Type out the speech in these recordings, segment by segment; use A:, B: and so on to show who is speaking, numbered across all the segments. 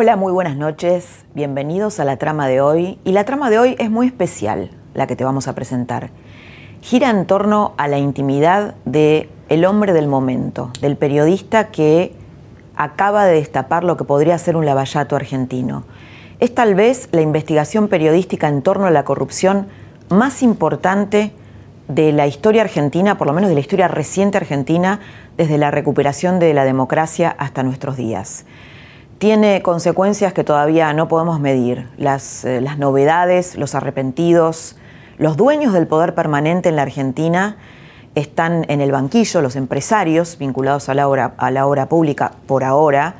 A: Hola, muy buenas noches, bienvenidos a la trama de hoy. Y la trama de hoy es muy especial, la que te vamos a presentar. Gira en torno a la intimidad de el hombre del momento, del periodista que acaba de destapar lo que podría ser un lavallato argentino. Es tal vez la investigación periodística en torno a la corrupción más importante de la historia argentina, por lo menos de la historia reciente argentina, desde la recuperación de la democracia hasta nuestros días tiene consecuencias que todavía no podemos medir. Las, eh, las, novedades, los arrepentidos, los dueños del poder permanente en la Argentina están en el banquillo, los empresarios vinculados a la obra, a la obra pública por ahora.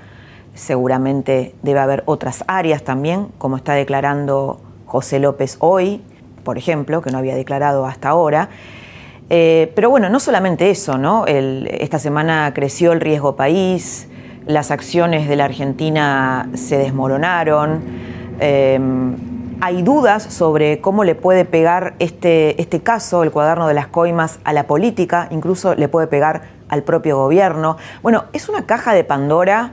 A: Seguramente debe haber otras áreas también, como está declarando José López hoy, por ejemplo, que no había declarado hasta ahora. Eh, pero bueno, no solamente eso, ¿no? esta semana creció el riesgo país, las acciones de la Argentina se desmoronaron. Em, hay dudas sobre cómo le puede pegar este, este caso, el cuaderno de las coimas, a la política, incluso le puede pegar al propio gobierno. Bueno, es una caja de Pandora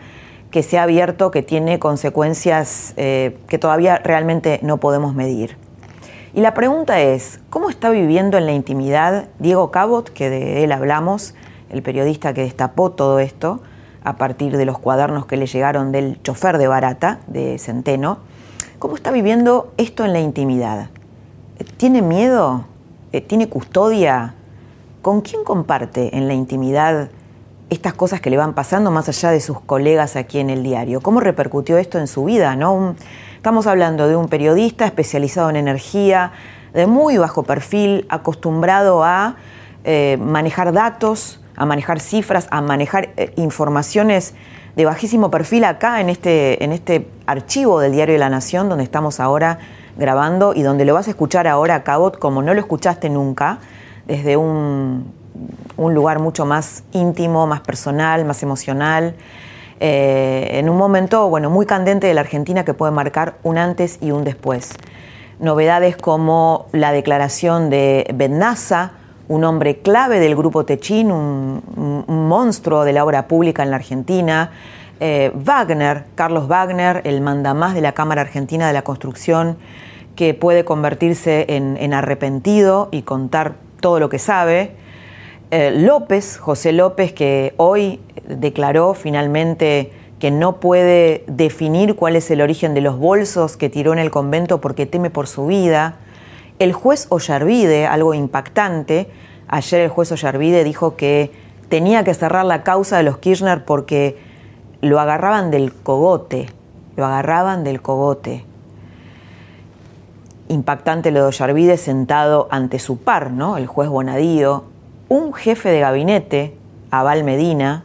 A: que se ha abierto, que tiene consecuencias eh, que todavía realmente no podemos medir. Y la pregunta es, ¿cómo está viviendo en la intimidad Diego Cabot, que de él hablamos, el periodista que destapó todo esto? A partir de los cuadernos que le llegaron del chofer de Barata, de Centeno. ¿Cómo está viviendo esto en la intimidad? ¿Tiene miedo? Eh, ¿Tiene custodia? ¿Con quién comparte en la intimidad estas cosas que le van pasando más allá de sus colegas aquí en el diario? ¿Cómo repercutió esto en su vida? ¿no? estamos hablando de un periodista especializado en energía, de muy bajo perfil, acostumbrado a eh, manejar datos, a manejar cifras, a manejar eh, informaciones de bajísimo perfil acá en este, en este archivo del Diario de la Nación, donde estamos ahora grabando y donde lo vas a escuchar ahora, Cabot, como no lo escuchaste nunca, desde un, lugar mucho más íntimo, más personal, más emocional. Eh, en un momento bueno, muy candente de la Argentina que puede marcar un antes y un después. Novedades como la declaración de Bennaza, un hombre clave del grupo Techín, un, monstruo de la obra pública en la Argentina. Eh, Wagner, Carlos Wagner, el mandamás de la Cámara Argentina de la Construcción, que puede convertirse en, arrepentido y contar todo lo que sabe. Eh, López, José López, que hoy declaró finalmente que no puede definir cuál es el origen de los bolsos que tiró en el convento porque teme por su vida. El juez Ollarvide, algo impactante, ayer el juez Ollarvide dijo que tenía que cerrar la causa de los Kirchner porque lo agarraban del cogote, lo agarraban del cogote. Impactante lo de Ollarvide sentado ante su par, ¿no? El juez Bonadío, un jefe de gabinete, Aval Medina,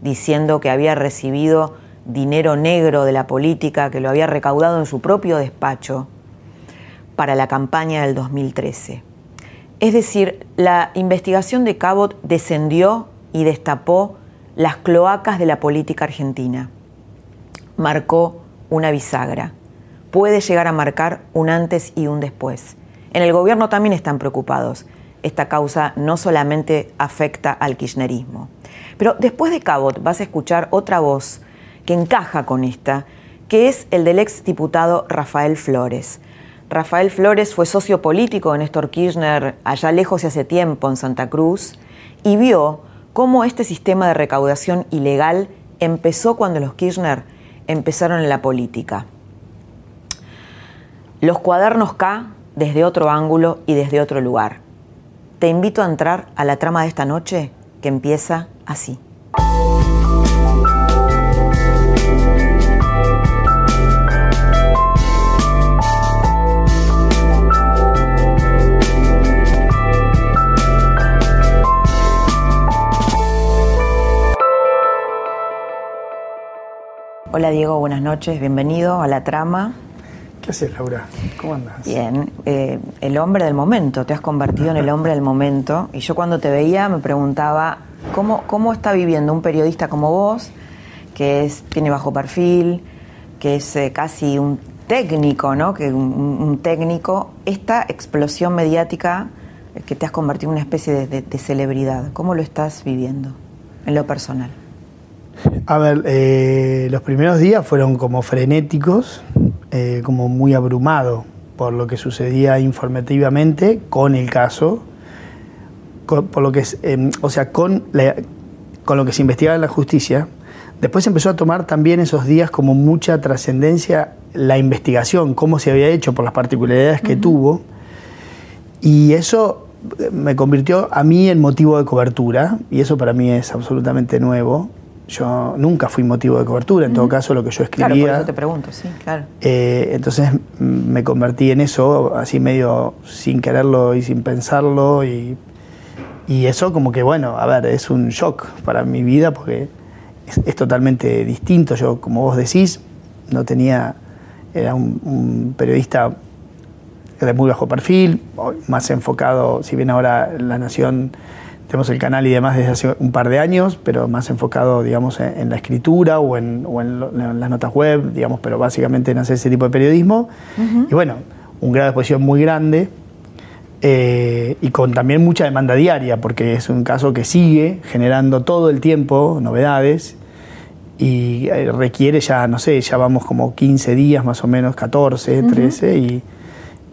A: diciendo que había recibido dinero negro de la política, que lo había recaudado en su propio despacho para la campaña del 2013. Es decir, la investigación de Cabot descendió y destapó las cloacas de la política argentina. Marcó una bisagra. Puede llegar a marcar un antes y un después. En el gobierno también están preocupados. Esta causa no solamente afecta al kirchnerismo. Pero después de Cabot vas a escuchar otra voz que encaja con esta, que es el del ex diputado Rafael Flores. Rafael Flores fue socio político de Néstor Kirchner allá lejos y hace tiempo en Santa Cruz y vio cómo este sistema de recaudación ilegal empezó cuando los Kirchner empezaron en la política. Los cuadernos K desde otro ángulo y desde otro lugar. Te invito a entrar a la trama de esta noche que empieza así. Hola Diego, buenas noches, bienvenido a la trama.
B: ¿Qué haces, Laura? ¿Cómo andas?
A: Bien, eh, el hombre del momento, te has convertido en el hombre del momento. Y yo cuando te veía me preguntaba, ¿cómo, cómo está viviendo un periodista como vos, que es, tiene bajo perfil, que es eh, casi un técnico, ¿no? Que un, un, técnico, esta explosión mediática que te has convertido en una especie de, de, de celebridad. ¿Cómo lo estás viviendo en lo personal?
B: A ver, eh, los primeros días fueron como frenéticos, eh, como muy abrumado por lo que sucedía informativamente con el caso, con, por lo que, eh, o sea, con, la, con lo que se investigaba en la justicia. Después empezó a tomar también esos días como mucha trascendencia la investigación, cómo se había hecho por las particularidades que uh -huh. tuvo. Y eso me convirtió a mí en motivo de cobertura, y eso para mí es absolutamente nuevo yo nunca fui motivo de cobertura, en todo caso lo que yo escribía.
A: Claro, por eso te pregunto, sí, claro.
B: Eh, entonces me convertí en eso, así medio sin quererlo y sin pensarlo, y, y, eso como que, bueno, a ver, es un shock para mi vida porque es, es totalmente distinto. Yo, como vos decís, no tenía, era un, un periodista de muy bajo perfil, más enfocado, si bien ahora La Nación tenemos el canal y demás desde hace un par de años, pero más enfocado, digamos, en, en la escritura o, en, o en, lo, en, las notas web, digamos, pero básicamente en hacer ese tipo de periodismo. Uh -huh. Y bueno, un grado de exposición muy grande eh, y con también mucha demanda diaria, porque es un caso que sigue generando todo el tiempo novedades y eh, requiere ya, no sé, ya vamos como 15 días más o menos, 14, 13, uh -huh. y,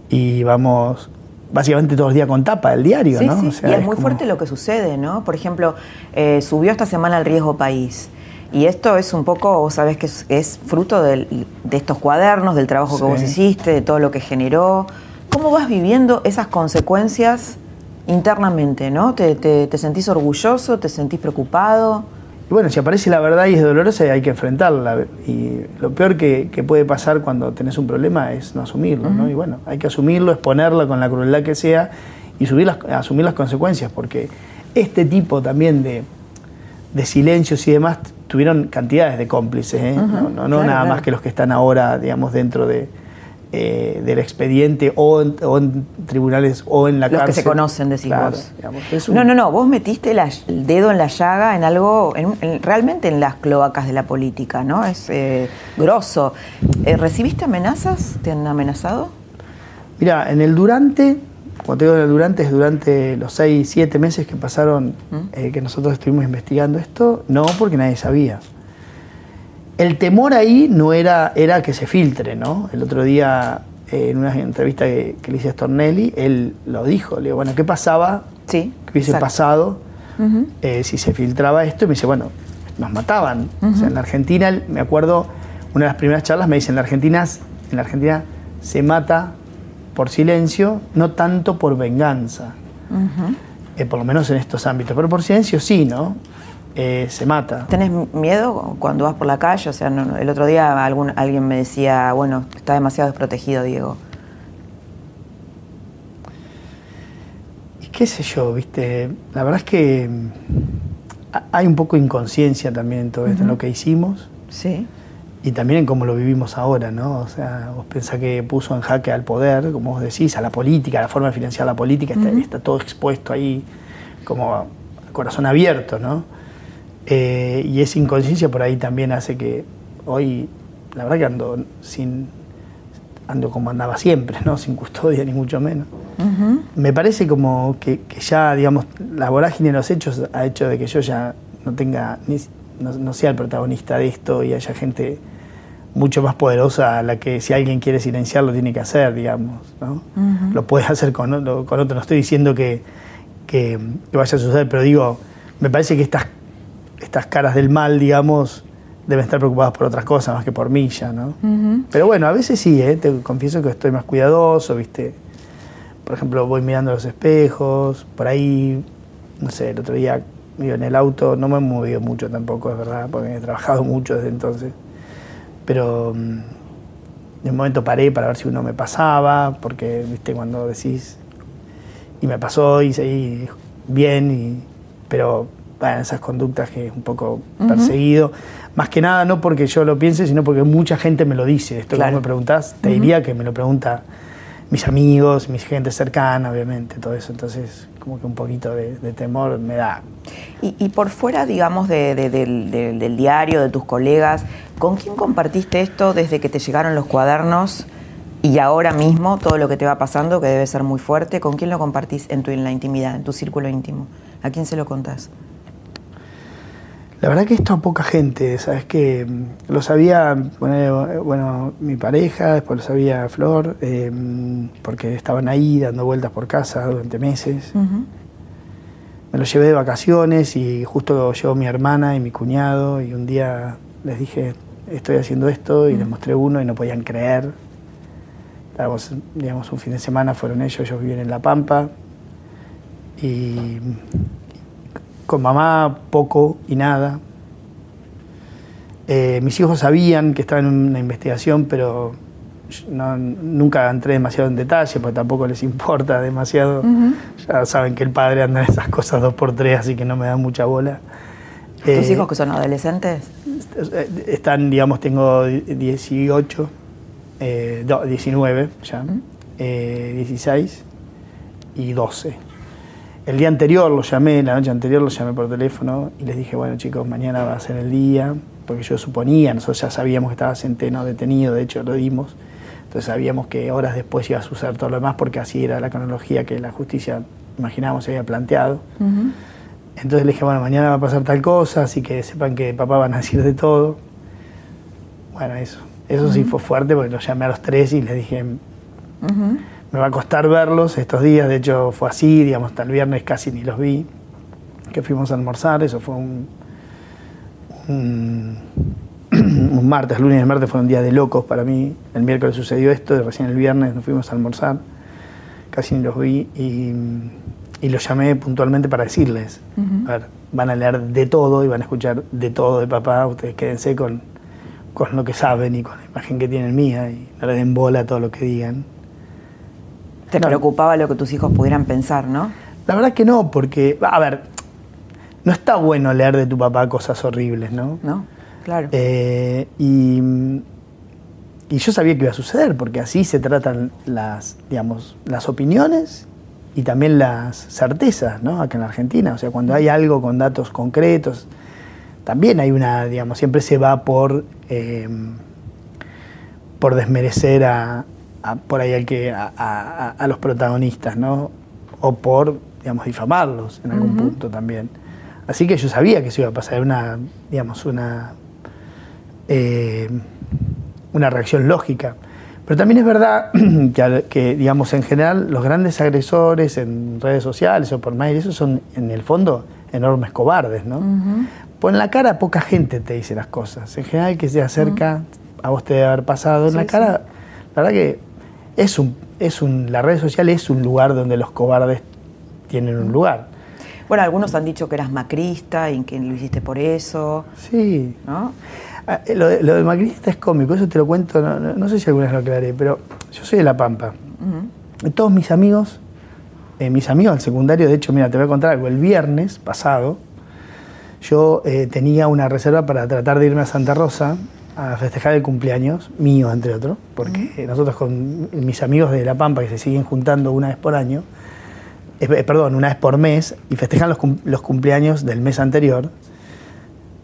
B: y vamos básicamente todos los días con tapa del diario,
A: sí,
B: ¿no?
A: Sí. O sea, y es, es muy como... fuerte lo que sucede, ¿no? Por ejemplo, eh, subió esta semana el riesgo país. Y esto es un poco, vos sabés que es, es fruto del, de estos cuadernos, del trabajo sí. que vos hiciste, de todo lo que generó. ¿Cómo vas viviendo esas consecuencias internamente, no? ¿Te, te, te sentís orgulloso? ¿Te sentís preocupado?
B: Y bueno, si aparece la verdad y es dolorosa, hay que enfrentarla. Y lo peor que, que puede pasar cuando tenés un problema es no asumirlo. ¿no? Y bueno, hay que asumirlo, exponerlo con la crueldad que sea y subir las, asumir las consecuencias, porque este tipo también de, de silencios y demás tuvieron cantidades de cómplices, ¿eh? uh -huh. no, no, no claro, nada claro. más que los que están ahora, digamos, dentro de, eh, del expediente o en, o en, tribunales o en la
A: Los
B: cárcel.
A: que se conocen, decís
B: claro,
A: vos.
B: Digamos, un...
A: No, no, no, vos metiste la, el dedo en la llaga en algo, en, en, realmente en las cloacas de la política, ¿no? Es eh, grosso. Eh, ¿Recibiste amenazas? ¿Te han amenazado?
B: Mira, en el durante, cuando te digo en el durante, es durante los seis, siete meses que pasaron, ¿Mm? que nosotros estuvimos investigando esto, no, porque nadie sabía el temor ahí no era, era que se filtre, ¿no? El otro día, eh, en una entrevista que, que, le hice a Stornelli, él lo dijo, le digo, bueno, ¿qué pasaba?
A: Sí,
B: ¿Qué hubiese exacto. pasado uh -huh. eh, si se filtraba esto? Y me dice, bueno, nos mataban. Uh -huh. O sea, en la Argentina, me acuerdo, una de las primeras charlas me dice, en la Argentina, en la Argentina se mata por silencio, no tanto por venganza. Uh -huh. eh, por lo menos en estos ámbitos, pero por silencio sí, ¿no? Eh, se mata.
A: ¿Tenés miedo cuando vas por la calle? O sea, no, el otro día algún, alguien me decía, bueno, está demasiado desprotegido, Diego.
B: Y qué sé yo, viste, la verdad es que mm, hay un poco de inconsciencia también en todo esto, uh -huh. en lo que hicimos.
A: Sí.
B: Y también en cómo lo vivimos ahora, ¿no? O sea, vos pensás que puso en jaque al poder, como vos decís, a la política, a la forma de financiar la política, uh -huh. está, está todo expuesto ahí como corazón abierto, ¿no? Eh, y esa inconsciencia por ahí también hace que hoy, la verdad que ando sin ando como andaba siempre, ¿no? sin custodia ni mucho menos. Uh -huh. Me parece como que, que, ya, digamos, la vorágine de los hechos ha hecho de que yo ya no tenga, ni, no, no, sea el protagonista de esto y haya gente mucho más poderosa a la que si alguien quiere silenciarlo tiene que hacer, digamos, ¿no? Uh -huh. Lo puede hacer con, con otro. No estoy diciendo que, que, que vaya a suceder, pero digo, me parece que estas estas caras del mal, digamos, deben estar preocupadas por otras cosas más que por mí ya, ¿no? Uh -huh. Pero bueno, a veces sí, ¿eh? te confieso que estoy más cuidadoso, ¿viste? Por ejemplo, voy mirando los espejos, por ahí, no sé, el otro día iba en el auto, no me he movido mucho tampoco, es verdad, porque he trabajado mucho desde entonces. Pero mm, en un momento paré para ver si uno me pasaba, porque, ¿viste? Cuando decís, y me pasó y seguí bien, y, pero bueno, esas conductas que es un poco perseguido. Más que nada, no porque yo lo piense, sino porque mucha gente me lo dice. Esto que me preguntás, te diría que me lo pregunta mis amigos, mis gente cercana, obviamente, todo eso. Entonces, como que un poquito de, temor me da.
A: Y, por fuera, digamos, del, diario, de tus colegas, ¿con quién compartiste esto desde que te llegaron los cuadernos y ahora mismo todo lo que te va pasando, que debe ser muy fuerte? ¿Con quién lo compartís en, tu, en la intimidad, en tu círculo íntimo? ¿A quién se lo contás?
B: La verdad que esto a poca gente, ¿sabes? Que lo sabía, bueno, mi pareja, después lo sabía Flor, eh, porque estaban ahí dando vueltas por casa durante meses. Me lo llevé de vacaciones y justo llegó mi hermana y mi cuñado y un día les dije, estoy haciendo esto y les mostré uno y no podían creer. digamos, un fin de semana fueron ellos, ellos viven en La Pampa y con mamá poco y nada. Eh, mis hijos sabían que estaba en una investigación, pero nunca entré demasiado en detalle, porque tampoco les importa demasiado. Ya saben que el padre anda en esas cosas dos por tres, así que no me da mucha bola.
A: ¿Tus eh, hijos que son adolescentes?
B: Están, digamos, tengo 18, 19 eh, ya, 16 y 12. El día anterior lo llamé, la noche anterior lo llamé por teléfono y les dije, bueno chicos, mañana va a ser el día, porque yo suponía, nosotros ya sabíamos que estaba Centeno detenido, de hecho lo dimos, entonces sabíamos que horas después iba a suceder todo lo demás, porque así era la cronología que la justicia, imaginábamos, se había planteado. Entonces le dije, bueno, mañana va a pasar tal cosa, así que sepan que papá van a decir de todo. Bueno, eso. Eso sí fue fuerte porque lo llamé a los tres y les dije, me va a costar verlos estos días, de hecho fue así, digamos, hasta el viernes casi ni los vi, que fuimos a almorzar, eso fue un, un, martes, lunes y martes fueron días de locos para mí, el miércoles sucedió esto y recién el viernes nos fuimos a almorzar, casi ni los vi y, los llamé puntualmente para decirles, a ver, van a leer de todo y van a escuchar de todo de papá, ustedes quédense con, con lo que saben y con la imagen que tienen mía y no le den bola a todo lo que digan
A: te preocupaba lo que tus hijos pudieran pensar, ¿no?
B: La verdad que no, porque, a ver, no está bueno leer de tu papá cosas horribles, ¿no?
A: No, claro.
B: Eh, y, yo sabía que iba a suceder, porque así se tratan las, digamos, las opiniones y también las certezas, ¿no? Acá en la Argentina. O sea, cuando hay algo con datos concretos, también hay una, digamos, siempre se va por, eh, por desmerecer a, por ahí al que, a, los protagonistas, ¿no? O por, digamos, difamarlos en algún punto también. Así que yo sabía que eso iba a pasar, una, digamos, una, eh, una reacción lógica. Pero también es verdad que, digamos, en general los grandes agresores en redes sociales o por mail, esos son en el fondo enormes cobardes, ¿no? Pues en la cara poca gente te dice las cosas. En general que se acerca, a vos te debe haber pasado, en la cara, la verdad que es un, es un, la red social es un lugar donde los cobardes tienen un lugar.
A: Bueno, algunos han dicho que eras macrista y que lo hiciste por eso.
B: Sí. ¿no? Ah, eh, lo, de, macrista es cómico, eso te lo cuento, no, sé si alguna vez lo aclaré, pero yo soy de La Pampa. Todos mis amigos, eh, mis amigos del secundario, de hecho, mira, te voy a contar algo, el viernes pasado yo eh, tenía una reserva para tratar de irme a Santa Rosa a festejar el cumpleaños, mío entre otros, porque nosotros con mis amigos de La Pampa, que se siguen juntando una vez por año, eh, eh, perdón, una vez por mes, y festejan los, cumpleaños del mes anterior.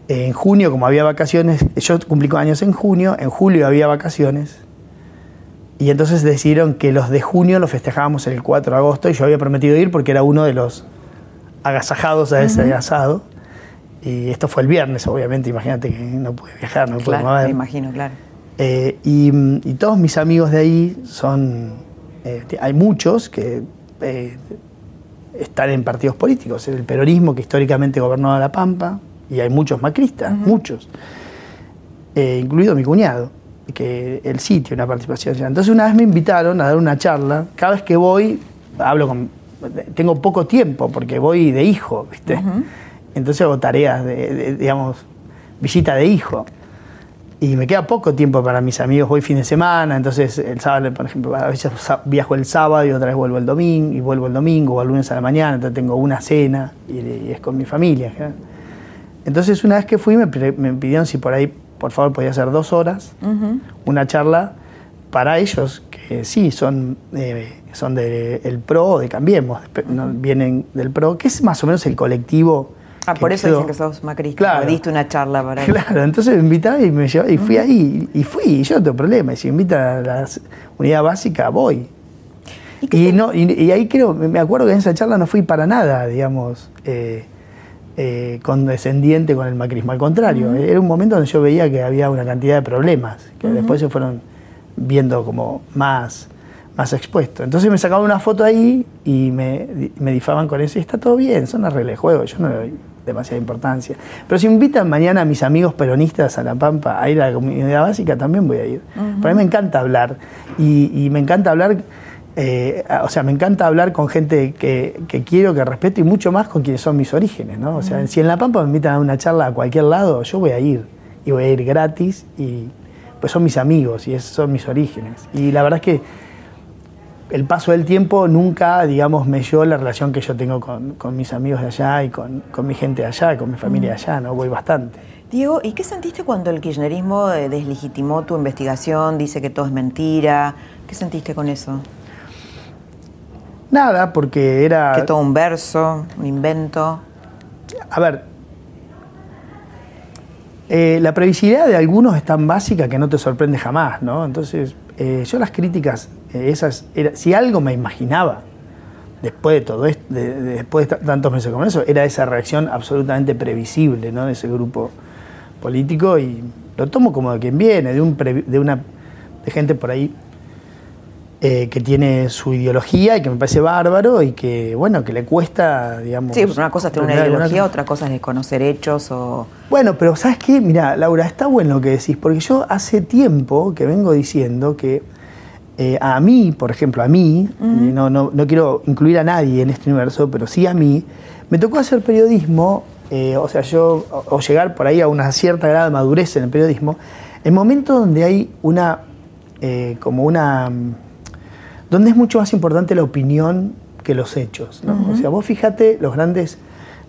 B: en junio, como había vacaciones, yo cumplí años en junio, en julio había vacaciones, y entonces decidieron que los de junio los festejábamos el 4 de agosto, y yo había prometido ir porque era uno de los agasajados a ese asado. Y esto fue el viernes, obviamente, imagínate que no pude viajar, no pude mover.
A: Me imagino, claro.
B: Eh, y, todos mis amigos de ahí son. Eh, hay muchos que eh, están en partidos políticos. El peronismo que históricamente gobernó La Pampa, y hay muchos macristas, muchos, incluido mi cuñado, que el sitio, una participación. Entonces, una vez me invitaron a dar una charla. Cada vez que voy, hablo con. Tengo poco tiempo porque voy de hijo, ¿viste? Entonces hago tareas de, digamos, visita de hijo. Y me queda poco tiempo para mis amigos, voy fin de semana, entonces el sábado, por ejemplo, a veces viajo el sábado y otra vez vuelvo el domingo, y vuelvo el domingo o el lunes a la mañana, entonces tengo una cena y, es con mi familia. Entonces una vez que fui me, me pidieron si por ahí, por favor, podía hacer dos horas, una charla para ellos, que sí, son, eh, son del PRO o de Cambiemos, vienen del PRO, que es más o menos el colectivo.
A: Ah, por eso dicen que sos macrista, claro, diste una charla para
B: Claro, entonces me invitaron y, me llevó, y fui ahí, y fui, y yo no tengo problema, y si me invitan a la unidad básica, voy. Y, no, y, ahí creo, me acuerdo que en esa charla no fui para nada, digamos, eh, eh, condescendiente con el macrismo. Al contrario, era un momento donde yo veía que había una cantidad de problemas, que después se fueron viendo como más, más expuestos. Entonces me sacaban una foto ahí y me, me difaban con eso. Y está todo bien, son las reglas de juego, yo no le doy demasiada importancia. Pero si invitan mañana a mis amigos peronistas a La Pampa a ir a la comunidad básica, también voy a ir. Para mí me encanta hablar. Y, y me encanta hablar eh, o sea, me encanta hablar con gente que, quiero, que respeto y mucho más con quienes son mis orígenes, ¿no? O sea, si en La Pampa me invitan a una charla a cualquier lado, yo voy a ir y voy a ir gratis y pues son mis amigos y esos son mis orígenes. Y la verdad es que el paso del tiempo nunca, digamos, melló la relación que yo tengo con, mis amigos de allá y con, mi gente de allá, con mi familia de allá, ¿no? Voy bastante.
A: Diego, ¿y qué sentiste cuando el kirchnerismo eh, deslegitimó tu investigación, dice que todo es mentira? ¿Qué sentiste con eso?
B: Nada, porque era...
A: Que todo un verso, un invento.
B: A ver, eh, la previsibilidad de algunos es tan básica que no te sorprende jamás, ¿no? Entonces, eh, yo las críticas, esas, si algo me imaginaba después de todo esto, después de tantos meses como eso, era esa reacción absolutamente previsible, ¿no? De ese grupo político y lo tomo como de quien viene, de, un de una de gente por ahí eh, que tiene su ideología y que me parece bárbaro y que, bueno, que le cuesta, digamos...
A: Sí, una cosa es tener una ideología, otra cosa es desconocer hechos o...
B: Bueno, pero ¿sabes qué? Mira, Laura, está bueno lo que decís, porque yo hace tiempo que vengo diciendo que eh, a mí, por ejemplo, a mí, no, no, no, quiero incluir a nadie en este universo, pero sí a mí, me tocó hacer periodismo, eh, o sea, yo, o, llegar por ahí a una cierta grado de madurez en el periodismo, en momentos donde hay una, como una donde es mucho más importante la opinión que los hechos. O sea, vos fíjate, los grandes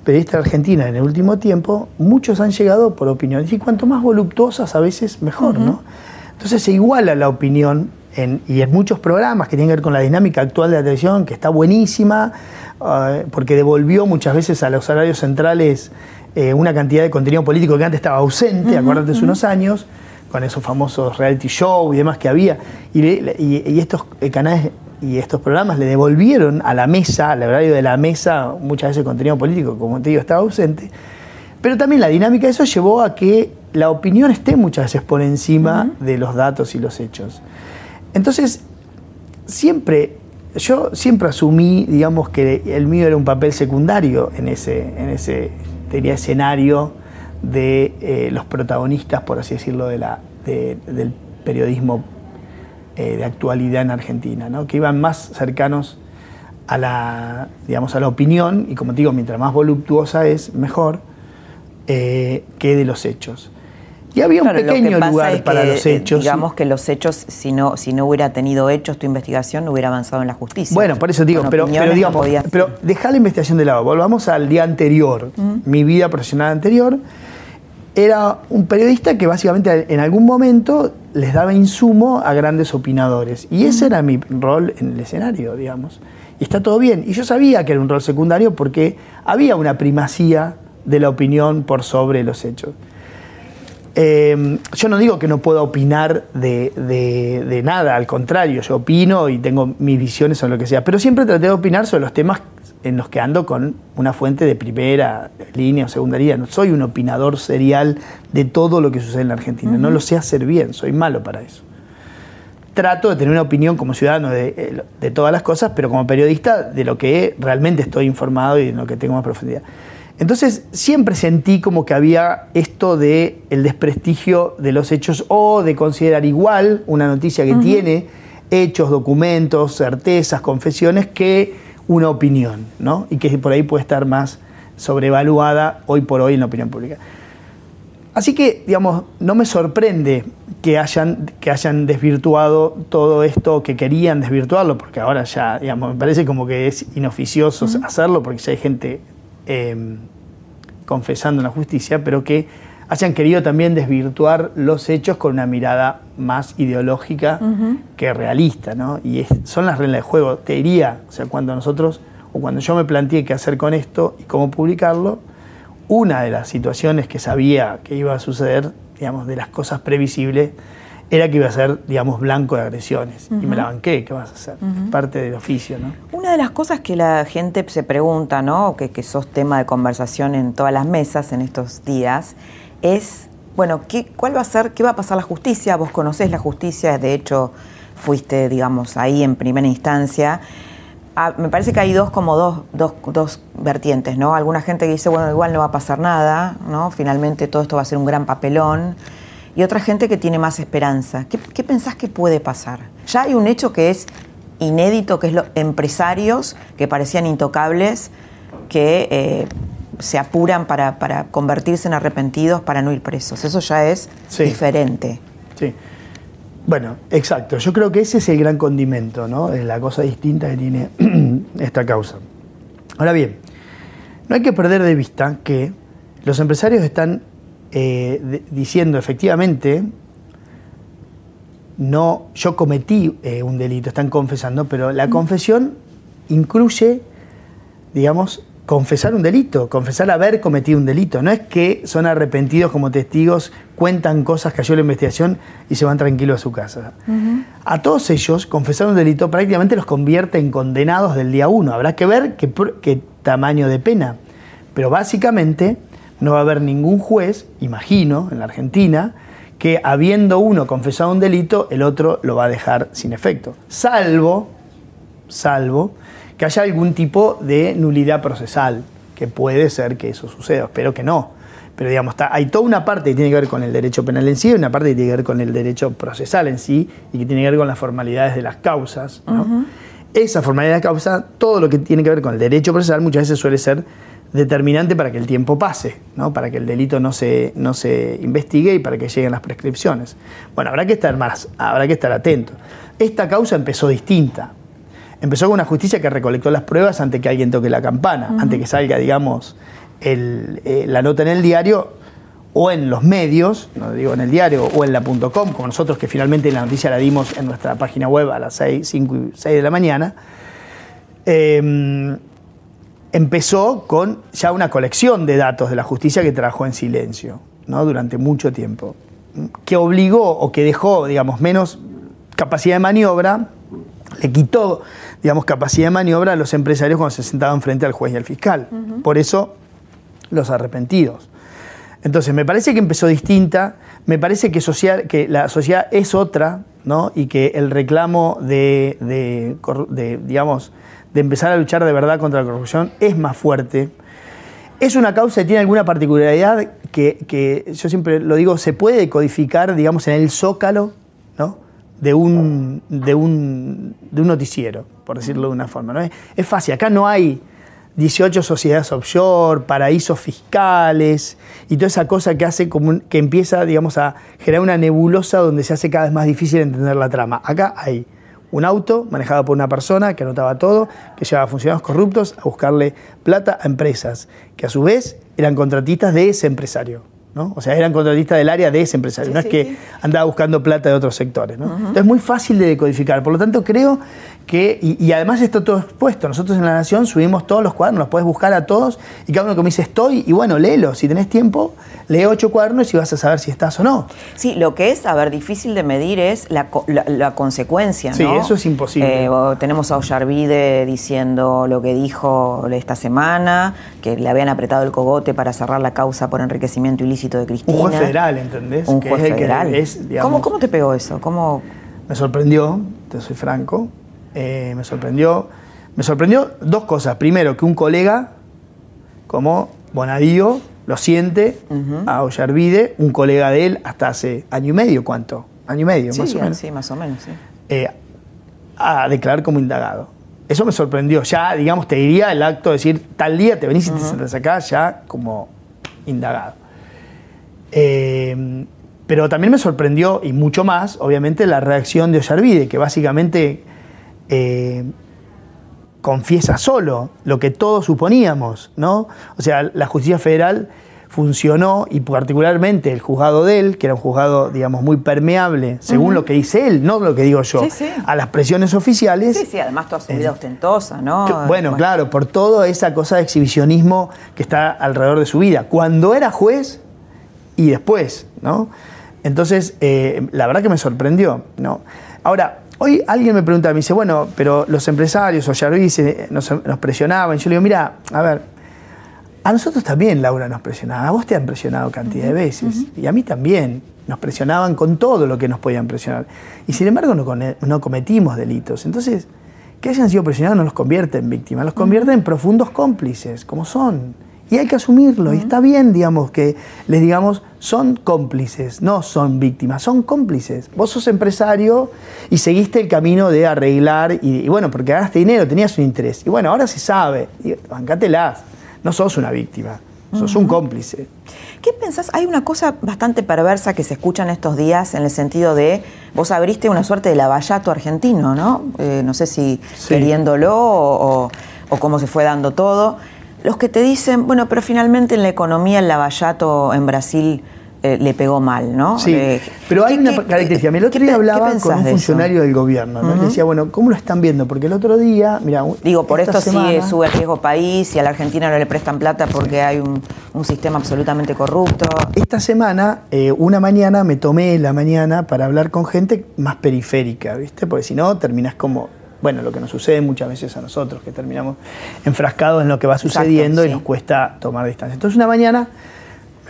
B: periodistas de Argentina en el último tiempo, muchos han llegado por opiniones, y cuanto más voluptuosas a veces mejor, ¿no? Entonces se iguala la opinión y en muchos programas que tienen que ver con la dinámica actual de la televisión, que está buenísima, eh, porque devolvió muchas veces a los salarios centrales eh, una cantidad de contenido político que antes estaba ausente, acuérdate hace unos años, con esos famosos reality show y demás que había. Y, estos eh, canales y estos programas le devolvieron a la mesa, al horario de la mesa, muchas veces contenido político, como te digo, estaba ausente. Pero también la dinámica de eso llevó a que la opinión esté muchas veces por encima de los datos y los hechos. Entonces, siempre, yo siempre asumí, digamos, que el mío era un papel secundario en ese, en ese escenario de eh, los protagonistas, por así decirlo, del periodismo eh, de actualidad en Argentina, ¿no? que iban más cercanos a la, digamos, a la opinión, y como digo, mientras más voluptuosa es, mejor, eh, que de los hechos. Y había un pequeño lugar para los hechos.
A: Digamos que los hechos, si no, si no hubiera tenido hechos tu investigación, no hubiera avanzado en la justicia.
B: Bueno, por eso digo, pero, pero digamos, pero deja la investigación de lado. Volvamos al día anterior, mi vida profesional anterior era un periodista que básicamente en algún momento les daba insumo a grandes opinadores. Y ese era mi rol en el escenario, digamos. Y está todo bien. Y yo sabía que era un rol secundario porque había una primacía de la opinión por sobre los hechos. Eh, yo no digo que no pueda opinar de, de, nada, al contrario, yo opino y tengo mis visiones sobre lo que sea, pero siempre traté de opinar sobre los temas en los que ando con una fuente de primera línea o secundaria. No soy un opinador serial de todo lo que sucede en la Argentina. No lo sé hacer bien, soy malo para eso. Trato de tener una opinión como ciudadano de, de, todas las cosas, pero como periodista de lo que realmente estoy informado y de lo que tengo más profundidad. Entonces siempre sentí como que había esto de el desprestigio de los hechos o de considerar igual una noticia que tiene hechos, documentos, certezas, confesiones que una opinión, ¿no? Y que por ahí puede estar más sobrevaluada hoy por hoy en la opinión pública. Así que, digamos, no me sorprende que hayan, que hayan desvirtuado todo esto, que querían desvirtuarlo, porque ahora ya, digamos, me parece como que es inoficioso hacerlo, porque ya hay gente, em, confesando en la justicia, pero que hayan querido también desvirtuar los hechos con una mirada más ideológica que realista, ¿no? Y son las reglas de juego. Te diría, o sea, cuando nosotros, o cuando yo me planteé qué hacer con esto y cómo publicarlo, una de las situaciones que sabía que iba a suceder, digamos, de las cosas previsibles, era que iba a ser, digamos, blanco de agresiones. Y me la banqué, ¿qué vas a hacer? Parte del oficio, ¿no?
A: Una de las cosas que la gente se pregunta, ¿no? Que, que sos tema de conversación en todas las mesas en estos días, es, bueno, ¿qué, ¿cuál va a ser, qué va a pasar la justicia? Vos conocés la justicia, de hecho fuiste, digamos, ahí en primera instancia. Ah, me parece que hay dos como dos, dos, dos, vertientes, ¿no? Alguna gente que dice, bueno, igual no va a pasar nada, ¿no? Finalmente todo esto va a ser un gran papelón. Y otra gente que tiene más esperanza. ¿Qué, qué pensás que puede pasar? Ya hay un hecho que es inédito, que es los empresarios que parecían intocables, que eh, se apuran para, para, convertirse en arrepentidos para no ir presos. Eso ya es diferente.
B: Sí. Bueno, exacto. Yo creo que ese es el gran condimento, ¿no? Es la cosa distinta que tiene esta causa. Ahora bien, no hay que perder de vista que los empresarios están eh, diciendo efectivamente, no, yo cometí eh, un delito, están confesando, pero la confesión incluye, digamos, confesar un delito, confesar haber cometido un delito. No es que son arrepentidos como testigos, cuentan cosas, cayó la investigación y se van tranquilos a su casa. A todos ellos, confesar un delito prácticamente los convierte en condenados del día uno. Habrá que ver qué, qué tamaño de pena. Pero básicamente no va a haber ningún juez, imagino, en la Argentina, que habiendo uno confesado un delito, el otro lo va a dejar sin efecto. Salvo, salvo, que haya algún tipo de nulidad procesal, que puede ser que eso suceda, espero que no. Pero digamos, hay toda una parte que tiene que ver con el derecho penal en sí y una parte que tiene que ver con el derecho procesal en sí y que tiene que ver con las formalidades de las causas. Esa formalidad de la causa, todo lo que tiene que ver con el derecho procesal muchas veces suele ser determinante para que el tiempo pase, ¿no? para que el delito no se, no se investigue y para que lleguen las prescripciones. Bueno, habrá que estar más, habrá que estar atento. Esta causa empezó distinta empezó con una justicia que recolectó las pruebas antes que alguien toque la campana, antes que salga, digamos, eh, la nota en el diario o en los medios, no digo en el diario, o en la .com, como nosotros que finalmente la noticia la dimos en nuestra página web a las 6, 5 y 6 de la mañana, em, empezó con ya una colección de datos de la justicia que trabajó en silencio ¿no? durante mucho tiempo, que obligó o que dejó, digamos, menos capacidad de maniobra, le quitó digamos, capacidad de maniobra a los empresarios cuando se sentaban frente al juez y al fiscal. Por eso, los arrepentidos. Entonces, me parece que empezó distinta, me parece que, social, que la sociedad es otra, ¿no? Y que el reclamo de, de, digamos, de empezar a luchar de verdad contra la corrupción es más fuerte. Es una causa que tiene alguna particularidad que, que yo siempre lo digo, se puede codificar, digamos, en el zócalo, ¿no? de un, de un, de un noticiero, por decirlo de una forma. ¿no? Es, fácil, acá no hay 18 sociedades offshore, paraísos fiscales y toda esa cosa que hace como que empieza, digamos, a generar una nebulosa donde se hace cada vez más difícil entender la trama. Acá hay un auto manejado por una persona que anotaba todo, que llevaba funcionarios corruptos a buscarle plata a empresas, que a su vez eran contratistas de ese empresario. O sea, eran contratistas del área de ese empresario, no es que andaba buscando plata de otros sectores. ¿no? Entonces es muy fácil de decodificar. Por lo tanto, creo que, y, además está todo expuesto. Nosotros en La Nación subimos todos los cuadernos, los puedes buscar a todos y cada uno que me dice estoy, y bueno, léelo. Si tenés tiempo, lee ocho cuadernos y vas a saber si estás o no.
A: Sí, lo que es, a ver, difícil de medir es la, consecuencia, ¿no?
B: Sí, eso es imposible.
A: Eh, tenemos a Ollarvide diciendo lo que dijo esta semana, que le habían apretado el cogote para cerrar la causa por enriquecimiento ilícito de Cristina.
B: Un juez federal, ¿entendés?
A: Un juez federal. ¿Cómo, ¿Cómo, te pegó eso? ¿Cómo...
B: Me sorprendió, te soy franco, eh, me sorprendió, me sorprendió dos cosas. Primero, que un colega como Bonadío lo siente a Ollarvide, un colega de él hasta hace año y medio, ¿cuánto? Año y medio, más o menos.
A: Sí, más o menos, sí.
B: Eh, a declarar como indagado. Eso me sorprendió. Ya, digamos, te diría el acto de decir, tal día te venís y te sentas acá, ya como indagado. Eh, pero también me sorprendió, y mucho más, obviamente, la reacción de Ollarvide, que básicamente eh, confiesa solo lo que todos suponíamos, ¿no? O sea, la justicia federal funcionó y particularmente el juzgado de él, que era un juzgado, digamos, muy permeable, según lo que dice él, no lo que digo yo, a las presiones oficiales.
A: Sí, sí, además toda su vida eh, ostentosa, ¿no?
B: bueno, claro, por toda esa cosa de exhibicionismo que está alrededor de su vida. Cuando era juez y después, ¿no? Entonces, eh, la verdad que me sorprendió, ¿no? Ahora, hoy alguien me pregunta, me dice, bueno, pero los empresarios o Jarvis eh, nos, nos presionaban. Yo le digo, mira, a ver, a nosotros también, Laura, nos presionaba. A vos te han presionado cantidad de veces. Y a mí también. Nos presionaban con todo lo que nos podían presionar. Y sin embargo no, cometimos delitos. Entonces, que hayan sido presionados no los convierte en víctimas, los convierte en profundos cómplices, como son. Y hay que asumirlo. Y está bien, digamos, que les digamos, son cómplices, no son víctimas, son cómplices. Vos sos empresario y seguiste el camino de arreglar, y, bueno, porque ganaste dinero, tenías un interés. Y bueno, ahora se sabe, y, bancátelas no sos una víctima, sos un cómplice.
A: ¿Qué pensás? Hay una cosa bastante perversa que se escucha en estos días en el sentido de vos abriste una suerte de lavallato argentino, ¿no? Eh, no sé si queriéndolo o, o, cómo se fue dando todo. Los que te dicen, bueno, pero finalmente en la economía el lavallato en Brasil eh, le pegó mal, ¿no?
B: Sí, eh, pero hay una característica. El otro día hablaba con un funcionario del gobierno, ¿no? Le decía, bueno, ¿cómo lo están viendo? Porque el otro día, mira,
A: Digo, por esto sí sube el riesgo país y a la Argentina no le prestan plata porque hay un, sistema absolutamente corrupto.
B: Esta semana, eh, una mañana, me tomé la mañana para hablar con gente más periférica, ¿viste? Porque si no, terminás como bueno, lo que nos sucede muchas veces a nosotros, que terminamos enfrascados en lo que va sucediendo y nos cuesta tomar distancia. Entonces una mañana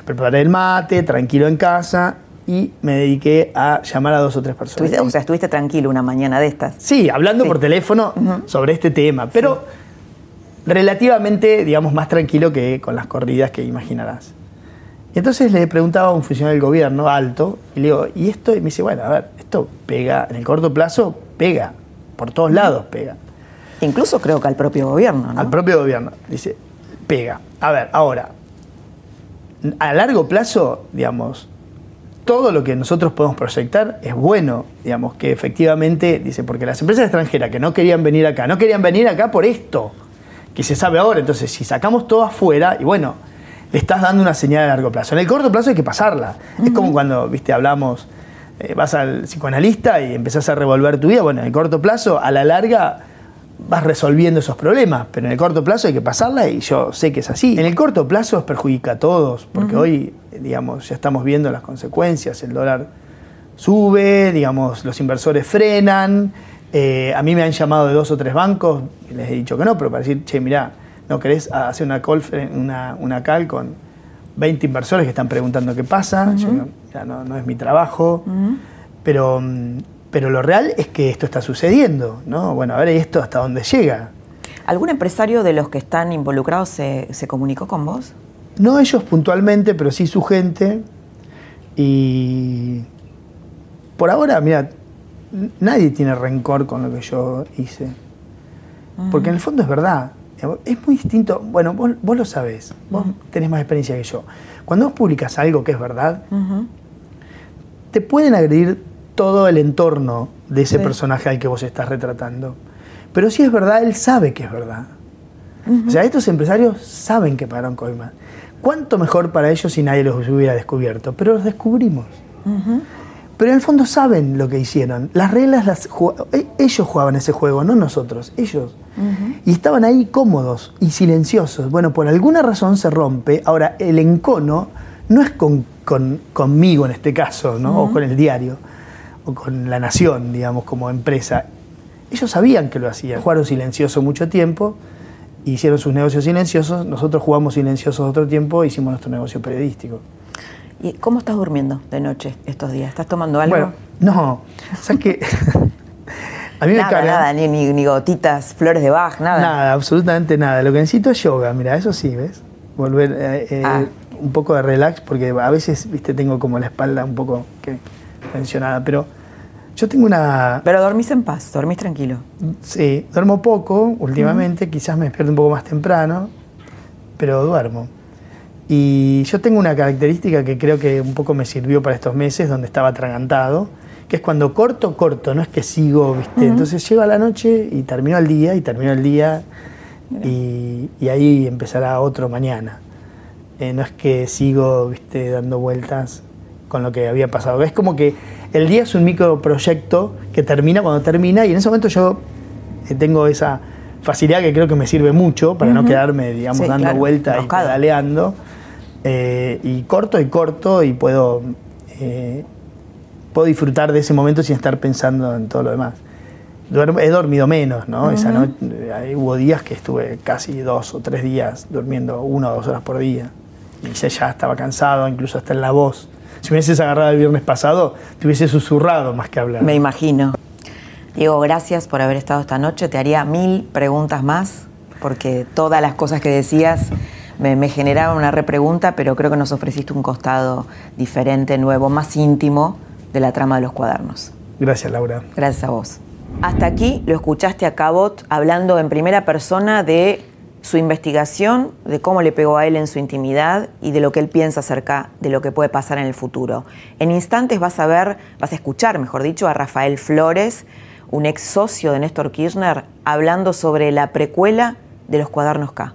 B: preparé el mate, tranquilo en casa y me dediqué a llamar a dos o tres personas.
A: o sea, estuviste tranquilo una mañana de estas.
B: Sí, hablando por teléfono sobre este tema, pero relativamente, digamos, más tranquilo que con las corridas que imaginarás. Y entonces le preguntaba a un funcionario del gobierno alto, y le digo, ¿y esto? Y me dice, bueno, a ver, esto pega, en el corto plazo, pega, por todos lados pega.
A: Incluso creo que al propio gobierno, ¿no?
B: Al propio gobierno, dice, pega. A ver, ahora, a largo plazo, digamos, todo lo que nosotros podemos proyectar es bueno, digamos, que efectivamente, dice, porque las empresas extranjeras que no querían venir acá, no querían venir acá por esto, que se sabe ahora, entonces si sacamos todo afuera, y bueno, le estás dando una señal a largo plazo. En el corto plazo hay que pasarla. Es como cuando, viste, hablamos, eh, vas al psicoanalista y empezás a revolver tu vida, bueno, en el corto plazo, a la larga vas resolviendo esos problemas, pero en el corto plazo hay que pasarla y yo sé que es así. En el corto plazo perjudica a todos, porque hoy, digamos, ya estamos viendo las consecuencias, el dólar sube, digamos, los inversores frenan, eh, a mí me han llamado de dos o tres bancos, y les he dicho que no, pero para decir, che, mirá, ¿no querés hacer una call, una, una cal con 20 inversores que están preguntando qué pasa? Yo, no, no, es mi trabajo, pero pero lo real es que esto está sucediendo, ¿no? Bueno, a ver, ¿y esto hasta dónde llega?
A: ¿Algún empresario de los que están involucrados se, comunicó con vos?
B: No ellos puntualmente, pero sí su gente. Y por ahora, mira, nadie tiene rencor con lo que yo hice. Porque en el fondo es verdad. Es muy distinto. Bueno, vos, lo sabés. Vos tenés más experiencia que yo. Cuando vos publicas algo que es verdad, te pueden agredir todo el entorno de ese personaje al que vos estás retratando. Pero si es verdad, él sabe que es verdad. O sea, estos empresarios saben que pagaron coimas. ¿Cuánto mejor para ellos si nadie los hubiera descubierto? Pero los descubrimos. Pero en el fondo saben lo que hicieron. Las reglas, las e, ellos jugaban ese juego, no nosotros, ellos. Y estaban ahí cómodos y silenciosos. Bueno, por alguna razón se rompe. Ahora, el encono no es con, conmigo en este caso, ¿no? o con el diario o con la nación, digamos, como empresa. Ellos sabían que lo hacían, jugaron silencioso mucho tiempo, hicieron sus negocios silenciosos, nosotros jugamos silenciosos otro tiempo, hicimos nuestro negocio periodístico.
A: ¿Y cómo estás durmiendo de noche estos días? ¿Estás tomando algo?
B: Bueno, no, ¿sabes qué?
A: A mí nada, me Nada, ni, ni, gotitas, flores de Bach, nada.
B: Nada, absolutamente nada. Lo que necesito es yoga, mira, eso sí, ¿ves? Volver eh, eh, ah. un poco de relax, porque a veces, viste, tengo como la espalda un poco tensionada, pero yo tengo una...
A: Pero dormís en paz, dormís tranquilo.
B: Sí, duermo poco últimamente, quizás me despierto un poco más temprano, pero duermo. Y yo tengo una característica que creo que un poco me sirvió para estos meses, donde estaba atragantado, que es cuando corto, corto, no es que sigo, ¿viste? Entonces llego a la noche y termino el día y termino el día y, ahí empezará otro mañana. Eh, no es que sigo, ¿viste? Dando vueltas con lo que había pasado. Es como que el día es un microproyecto que termina cuando termina y en ese momento yo eh, tengo esa facilidad que creo que me sirve mucho para no quedarme, digamos, dando vueltas y pedaleando. Eh, y corto y corto y puedo puedo disfrutar de ese momento sin estar pensando en todo lo demás. he dormido menos, ¿no? Esa noche, hubo días que estuve casi dos o tres días durmiendo una o dos horas por día. Y ya estaba cansado, incluso hasta en la voz. Si me hubieses agarrado el viernes pasado, te hubiese susurrado más que hablar.
A: Me imagino. Diego, gracias por haber estado esta noche. Te haría mil preguntas más, porque todas las cosas que decías me, me generaban una repregunta, pero creo que nos ofreciste un costado diferente, nuevo, más íntimo de la trama de los cuadernos.
B: Gracias, Laura.
A: Gracias a vos. Hasta aquí lo escuchaste a Cabot hablando en primera persona de su investigación, de cómo le pegó a él en su intimidad y de lo que él piensa acerca de lo que puede pasar en el futuro. En instantes vas a ver, vas a escuchar, mejor dicho, a Rafael Flores, un ex socio de Néstor Kirchner, hablando sobre la precuela de los cuadernos K.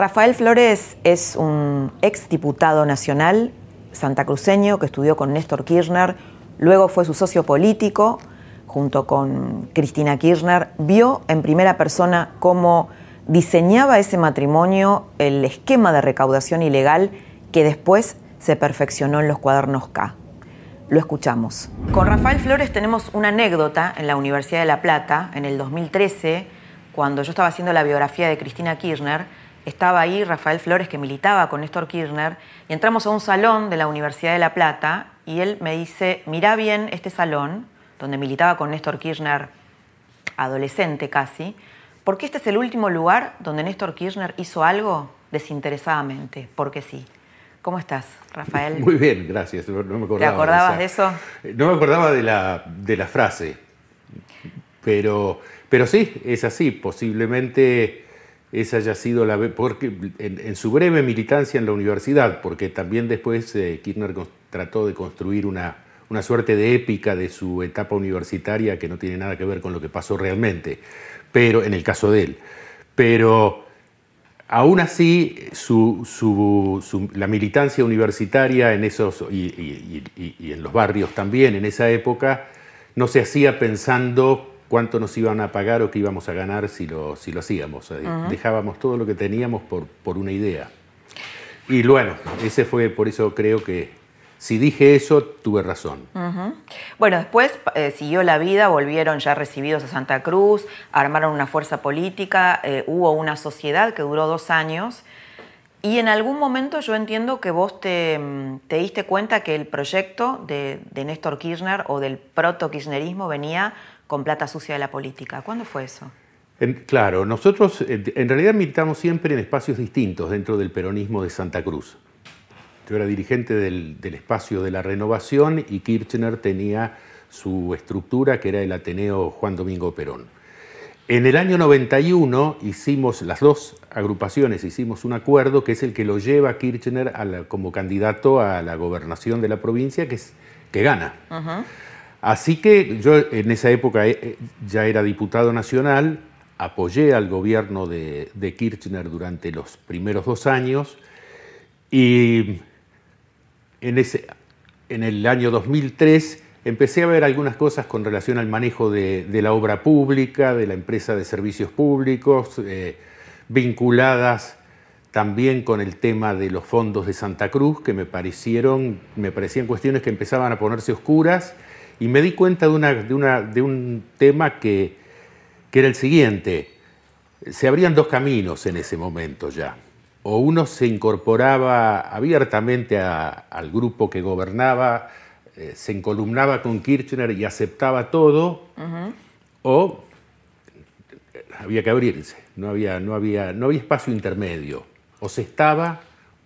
A: Rafael Flores es un ex diputado nacional santacruceño que estudió con Néstor Kirchner, luego fue su socio político junto con Cristina Kirchner, vio en primera persona cómo diseñaba ese matrimonio el esquema de recaudación ilegal que después se perfeccionó en los cuadernos K. Lo escuchamos. Con Rafael Flores tenemos una anécdota en la Universidad de La Plata en el 2013, cuando yo estaba haciendo la biografía de Cristina Kirchner estaba ahí Rafael Flores, que militaba con Néstor Kirchner, y entramos a un salón de la Universidad de La Plata, y él me dice, mira bien este salón, donde militaba con Néstor Kirchner, adolescente casi, porque este es el último lugar donde Néstor Kirchner hizo algo desinteresadamente, porque sí. ¿Cómo estás, Rafael?
C: Muy bien, gracias. No me acordaba
A: ¿Te acordabas de, eso?
C: No me acordaba de la, de la frase, pero, pero sí, es así. Posiblemente esa haya sido la porque en, su breve militancia en la universidad, porque también después eh, Kirchner trató de construir una, una, suerte de épica de su etapa universitaria que no tiene nada que ver con lo que pasó realmente, pero en el caso de él. Pero aún así, la militancia universitaria en esos, y, y en los barrios también en esa época, no se hacía pensando cuánto nos iban a pagar o qué íbamos a ganar si lo, si lo hacíamos. Dejábamos todo lo que teníamos por, por una idea. Y bueno, ese fue, por eso creo que si dije eso, tuve razón.
A: Bueno, después eh, siguió la vida, volvieron ya recibidos a Santa Cruz, armaron una fuerza política, eh, hubo una sociedad que duró dos años. Y en algún momento yo entiendo que vos te, mm, te diste cuenta que el proyecto de, de Néstor Kirchner o del proto-kirchnerismo venía con plata sucia de la política. ¿Cuándo fue eso?
C: claro, nosotros en realidad militamos siempre en espacios distintos dentro del peronismo de Santa Cruz. Yo era dirigente del, espacio de la renovación y Kirchner tenía su estructura que era el Ateneo Juan Domingo Perón. En el año 91 hicimos, las dos agrupaciones hicimos un acuerdo que es el que lo lleva Kirchner como candidato a la gobernación de la provincia, que, es, que gana. Así que yo en esa época eh, ya era diputado nacional, apoyé al gobierno de, Kirchner durante los primeros dos años y en, ese, en el año 2003 empecé a ver algunas cosas con relación al manejo de, la obra pública, de la empresa de servicios públicos, eh, vinculadas también con el tema de los fondos de Santa Cruz, que me parecieron, me parecían cuestiones que empezaban a ponerse oscuras y me di cuenta de, una, de, una, de un tema que, que era el siguiente. Se abrían dos caminos en ese momento ya. O uno se incorporaba abiertamente al grupo que gobernaba, eh, se encolumnaba con Kirchner y aceptaba todo, o había que abrirse, no había, no, había, no había espacio intermedio. O se estaba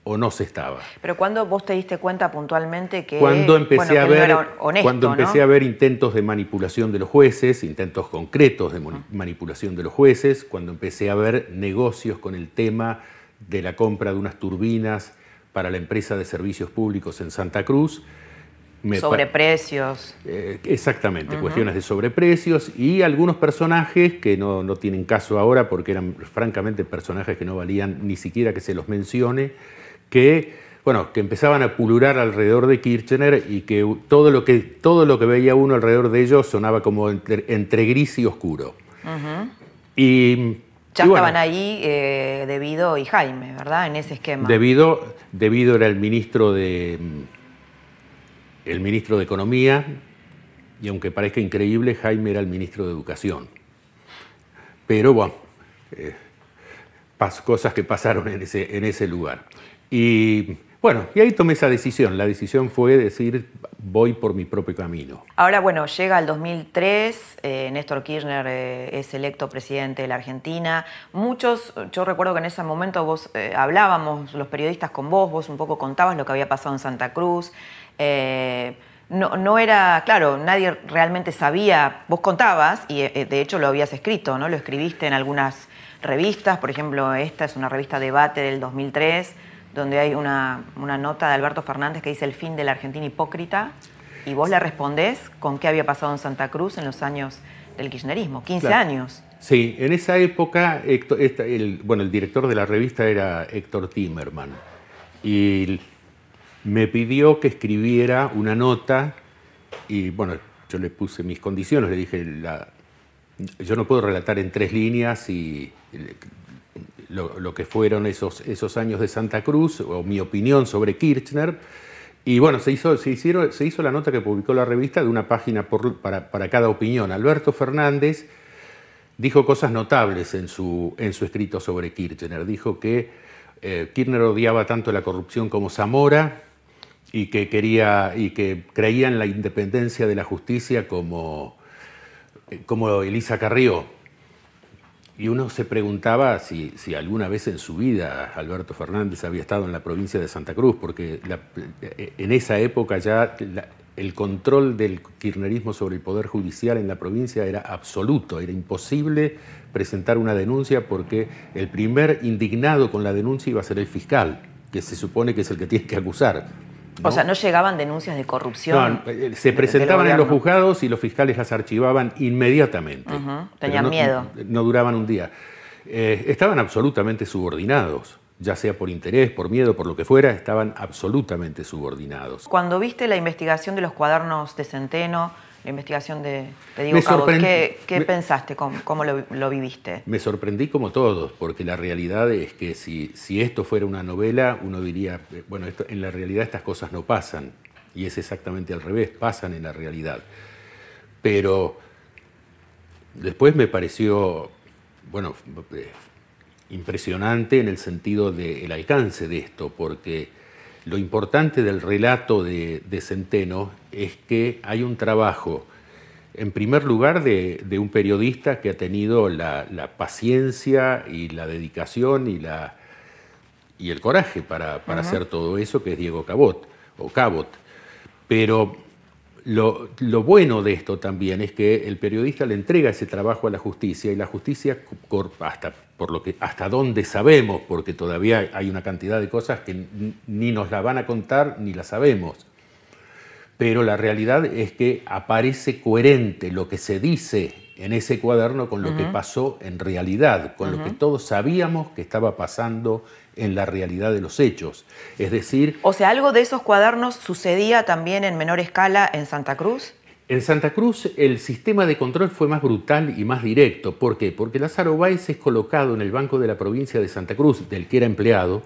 C: o no se estaba.
A: Pero cuando vos te diste cuenta puntualmente que
C: cuando empecé a ver cuando empecé a ver intentos de manipulación de los jueces, intentos concretos de manipulación de los jueces, cuando empecé a ver negocios con el tema de la compra de unas turbinas para la empresa de servicios públicos en Santa Cruz.
A: sobreprecios.
C: Eh, exactamente, cuestiones de sobreprecios y algunos personajes que no, no, tienen caso ahora porque eran francamente personajes que no valían ni siquiera que se los mencione, que, bueno, que empezaban a pulular alrededor de Kirchner y que todo lo que, todo lo que veía uno alrededor de ellos sonaba como entre, gris y oscuro.
A: Y ya estaban ahí eh, Debido y Jaime, ¿verdad? En ese esquema.
C: Debido, debido era el ministro de el ministro de Economía y aunque parezca increíble, Jaime era el ministro de Educación. Pero bueno, eh, cosas que pasaron en ese, en ese lugar. Y bueno, y ahí tomé esa decisión. La decisión fue decir, voy por mi propio camino.
A: Ahora, bueno, llega el 2003, eh, Néstor Kirchner eh, es electo presidente de la Argentina. Muchos, yo recuerdo que en ese momento vos eh, hablábamos, los periodistas con vos, vos un poco contabas lo que había pasado en Santa Cruz. No, no, era, claro, nadie realmente sabía, vos contabas, y de hecho lo habías escrito, ¿no? Lo escribiste en algunas revistas, por ejemplo, esta es una revista Debate del 2003 donde hay una, nota de Alberto Fernández que dice el fin de la Argentina hipócrita, y vos le respondés con qué había pasado en Santa Cruz en los años del kirchnerismo, 15 años.
C: Sí, en esa época, el, bueno, el director de la revista era Héctor Timerman, y me pidió que escribiera una nota, y bueno, yo le puse mis condiciones, le dije, la, yo no puedo relatar en tres líneas y lo, que fueron esos, esos años de Santa Cruz, o mi opinión sobre Kirchner. Y bueno, se hizo, se, hicieron, se hizo la nota que publicó la revista de una página para, para, cada opinión. Alberto Fernández dijo cosas notables en su, en su escrito sobre Kirchner. Dijo que eh, Kirchner odiaba tanto la corrupción como Zamora y que, quería, y que creía en la independencia de la justicia como, como Elisa Carrió. Y uno se preguntaba si, alguna vez en su vida Alberto Fernández había estado en la provincia de Santa Cruz, porque en esa época ya el control del kirchnerismo sobre el Poder Judicial en la provincia era absoluto, era imposible presentar una denuncia porque el primer indignado con la denuncia iba a ser el fiscal, que se supone que es el que tiene que acusar.
A: O sea, no llegaban denuncias de corrupción.
C: No, eh, se presentaban en los juzgados y los fiscales las archivaban inmediatamente.
A: Tenían miedo.
C: No duraban un día. Eh, estaban absolutamente subordinados, ya sea por interés, por miedo, por lo que fuera, estaban absolutamente subordinados.
A: Cuando viste la investigación de los cuadernos de Centeno, la investigación de, Diego Cabot. ¿Qué, pensaste? ¿Cómo, lo, viviste?
C: Me sorprendí como todos, porque la realidad es que si, si esto fuera una novela, uno diría, eh, bueno, esto, en la realidad estas cosas no pasan, y es exactamente al revés, pasan en la realidad. Pero después me pareció, bueno, eh, impresionante en el sentido del alcance de esto, porque lo importante del relato de, Centeno es que hay un trabajo, en primer lugar, de, un periodista que ha tenido la, paciencia y la dedicación y, la, y el coraje para, hacer todo eso, que es Diego Cabot, o Cabot. Pero lo, bueno de esto también es que el periodista le entrega ese trabajo a la justicia y la justicia, hasta, por lo que, hasta donde sabemos, porque todavía hay una cantidad de cosas que ni nos la van a contar ni la sabemos, pero la realidad es que aparece coherente lo que se dice en ese cuaderno con lo que pasó en realidad, con lo que todos sabíamos que estaba pasando en la realidad de los hechos. Es decir...
A: O sea, algo de esos cuadernos sucedía también en menor escala en Santa Cruz.
C: En Santa Cruz el sistema de control fue más brutal y más directo. ¿Por qué? Porque Lázaro Báez es colocado en el Banco de la Provincia de Santa Cruz, del que era empleado,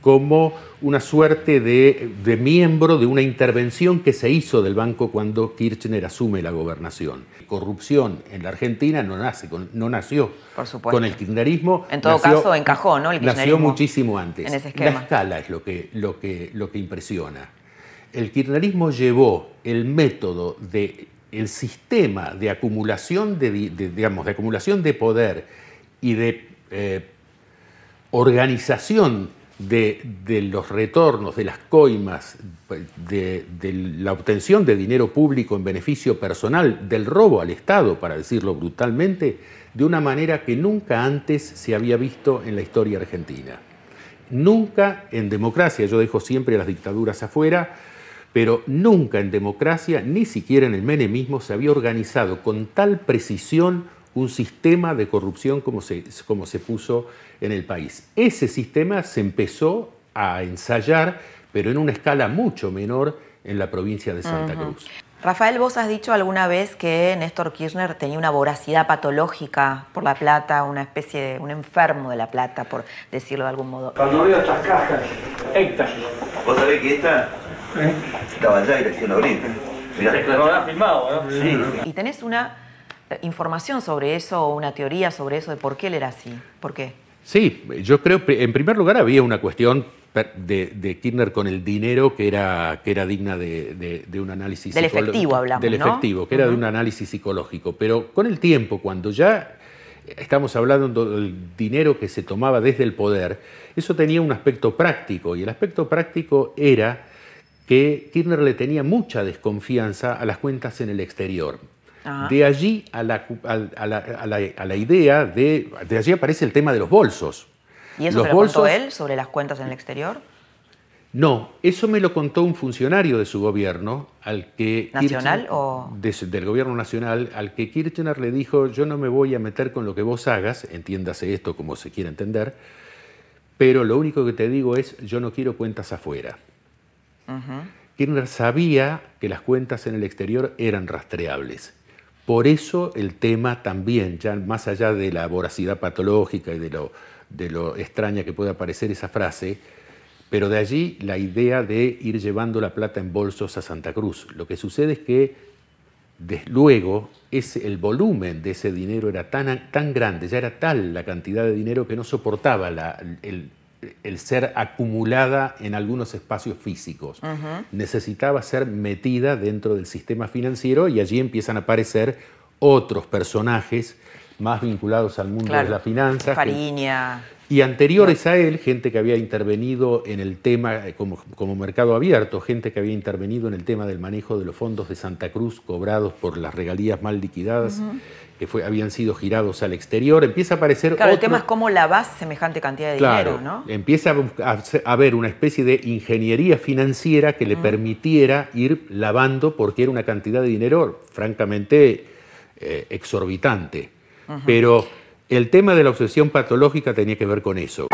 C: como una suerte de, miembro de una intervención que se hizo del banco cuando Kirchner asume la gobernación. Corrupción en la Argentina no, nace no nació con el kirchnerismo.
A: En todo caso, encajó, ¿no?
C: El nació muchísimo antes. La escala es lo que, lo, que, lo que impresiona. El kirchnerismo llevó el método de el sistema de acumulación de, digamos, de acumulación de poder y de eh, organización de, los retornos, de las coimas, de, la obtención de dinero público en beneficio personal, del robo al Estado, para decirlo brutalmente, de una manera que nunca antes se había visto en la historia argentina. Nunca en democracia, yo dejo siempre las dictaduras afuera, pero nunca en democracia, ni siquiera en el menemismo, se había organizado con tal precisión un sistema de corrupción como se, como se puso en el país. Ese sistema se empezó a ensayar, pero en una escala mucho menor en la provincia de Santa Cruz.
A: Rafael, vos has dicho alguna vez que Néstor Kirchner tenía una voracidad patológica por la plata, una especie de un enfermo de la plata, por decirlo de algún modo.
D: Cuando veo estas cajas, estas.
E: ¿Vos sabés que esta
D: ¿eh?
E: estaba allá y recién ahorita? Mirá.
D: Lo habrás filmado, ¿no?
E: Sí.
A: ¿Y tenés una información sobre eso o una teoría sobre eso de por qué él era así? ¿Por qué?
C: Sí, yo creo, en primer lugar, había una cuestión de, de, Kirchner con el dinero que era, que era digna de, de, de un análisis
A: Del efectivo hablamos,
C: Del
A: ¿no?
C: efectivo, que era de un análisis psicológico. Pero con el tiempo, cuando ya estamos hablando del dinero que se tomaba desde el poder, eso tenía un aspecto práctico, y el aspecto práctico era que Kirchner le tenía mucha desconfianza a las cuentas en el exterior.
A: Ajá.
C: De allí a la, a, a la, a la- a la idea de... De allí aparece el tema de los bolsos.
A: ¿Y eso
C: Los
A: te lo contó
C: bolsos-
A: él sobre las cuentas en el exterior?
C: No, eso me lo contó un funcionario de su gobierno, al que
A: ¿Nacional
C: Kirchner-
A: o-
C: de del gobierno nacional, al que Kirchner le dijo: Yo no me voy a meter con lo que vos hagas, entiéndase esto como se quiera entender, pero lo único que te digo es: Yo no quiero cuentas afuera. Kirchner sabía que las cuentas en el exterior eran rastreables. Por eso el tema también, ya más allá de la voracidad patológica y de lo, de lo extraña que pueda parecer esa frase, pero de allí la idea de ir llevando la plata en bolsos a Santa Cruz. Lo que sucede es que desde luego ese, el volumen de ese dinero era tan, tan grande, ya era tal la cantidad de dinero que no soportaba la- el, el ser acumulada en algunos espacios físicos. Necesitaba ser metida dentro del sistema financiero y allí empiezan a aparecer otros personajes más vinculados al mundo
A: Claro.
C: de la finanza. que-
A: Fariña.
C: y anteriores a él, gente que había intervenido en el tema eh, como, como mercado abierto, gente que había intervenido en el tema del manejo de los fondos de Santa Cruz cobrados por las regalías mal liquidadas, que fue, habían sido girados al exterior. Empieza a aparecer
A: Claro, el
C: otro-
A: tema es cómo lavás semejante cantidad de
C: Claro,
A: dinero, ¿no?
C: empieza a haber una especie de ingeniería financiera que le permitiera ir lavando porque era una cantidad de dinero francamente eh, exorbitante. Pero el tema de la obsesión patológica tenía que ver con eso.